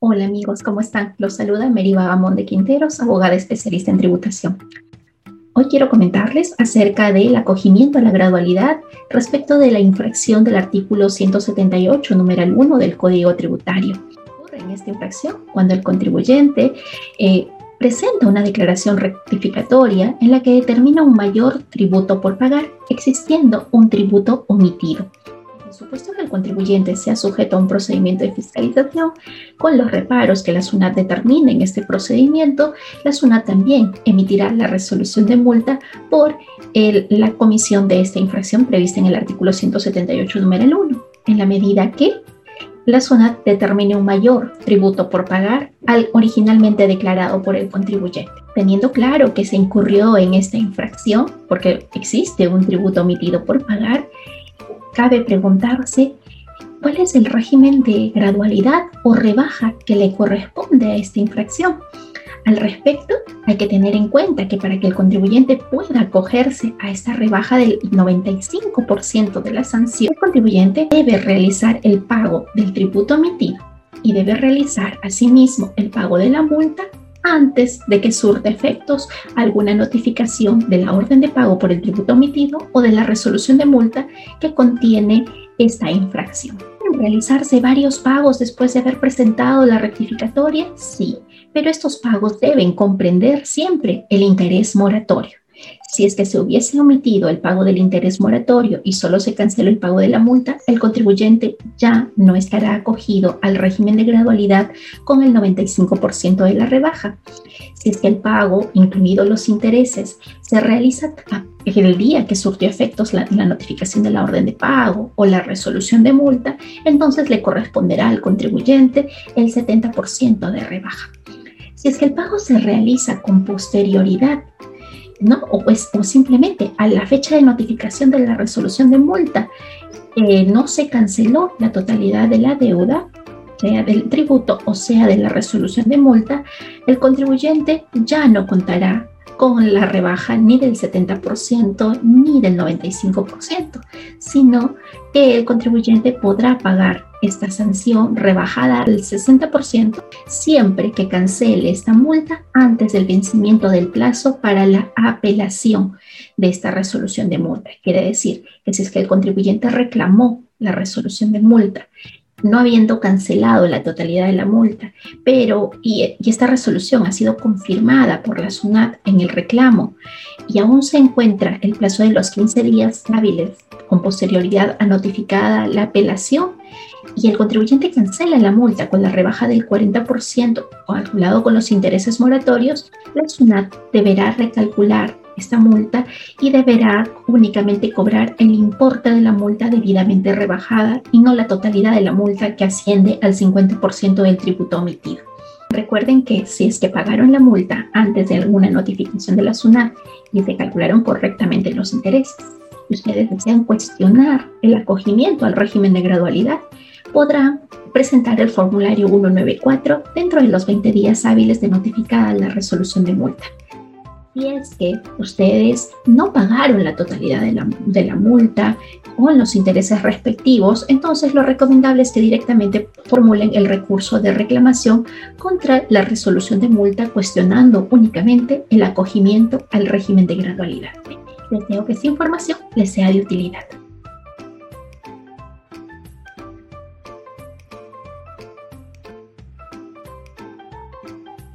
Hola amigos, ¿cómo están? Los saluda Meriva Gamón de Quinteros, abogada especialista en tributación. Hoy quiero comentarles acerca del acogimiento a la gradualidad respecto de la infracción del artículo 178, numeral 1 del Código Tributario. Ocurre en esta infracción cuando el contribuyente eh, presenta una declaración rectificatoria en la que determina un mayor tributo por pagar, existiendo un tributo omitido supuesto que el contribuyente sea sujeto a un procedimiento de fiscalización, con los reparos que la SUNAT determine en este procedimiento, la SUNAT también emitirá la resolución de multa por la comisión de esta infracción prevista en el artículo 178, número 1, en la medida que la SUNAT determine un mayor tributo por pagar al originalmente declarado por el contribuyente. Teniendo claro que se incurrió en esta infracción, porque existe un tributo omitido por pagar, cabe preguntarse cuál es el régimen de gradualidad o rebaja que le corresponde a esta infracción. Al respecto, hay que tener en cuenta que para que el contribuyente pueda acogerse a esta rebaja del 95% de la sanción, el contribuyente debe realizar el pago del tributo emitido y debe realizar asimismo el pago de la multa antes de que surta efectos alguna notificación de la orden de pago por el tributo omitido o de la resolución de multa que contiene esta infracción. ¿Realizarse varios pagos después de haber presentado la rectificatoria? Sí, pero estos pagos deben comprender siempre el interés moratorio. Si es que se hubiese omitido el pago del interés moratorio y solo se canceló el pago de la multa, el contribuyente ya no estará acogido al régimen de gradualidad con el 95% de la rebaja. Si es que el pago, incluidos los intereses, se realiza el día que surtió efectos la, la notificación de la orden de pago o la resolución de multa, entonces le corresponderá al contribuyente el 70% de rebaja. Si es que el pago se realiza con posterioridad ¿no? O, pues, o simplemente a la fecha de notificación de la resolución de multa eh, no se canceló la totalidad de la deuda, sea del tributo o sea de la resolución de multa, el contribuyente ya no contará con la rebaja ni del 70% ni del 95%, sino que el contribuyente podrá pagar esta sanción rebajada al 60% siempre que cancele esta multa antes del vencimiento del plazo para la apelación de esta resolución de multa. Quiere decir que si es que el contribuyente reclamó la resolución de multa no habiendo cancelado la totalidad de la multa, pero y, esta resolución ha sido confirmada por la SUNAT en el reclamo y aún se encuentra el plazo de los 15 días hábiles con posterioridad a notificada la apelación y el contribuyente cancela la multa con la rebaja del 40% o calculado con los intereses moratorios, la SUNAT deberá recalcular esta multa y deberá únicamente cobrar el importe de la multa debidamente rebajada y no la totalidad de la multa que asciende al 50% del tributo omitido. Recuerden que si es que pagaron la multa antes de alguna notificación de la SUNAT y se calcularon correctamente los intereses, y ustedes desean cuestionar el acogimiento al régimen de gradualidad, podrán presentar el formulario 194 dentro de los 20 días hábiles de notificada la resolución de multa si es que ustedes no pagaron la totalidad de la, de la multa o los intereses respectivos, entonces lo recomendable es que directamente formulen el recurso de reclamación contra la resolución de multa cuestionando únicamente el acogimiento al régimen de gradualidad. Deseo que esta información les sea de utilidad.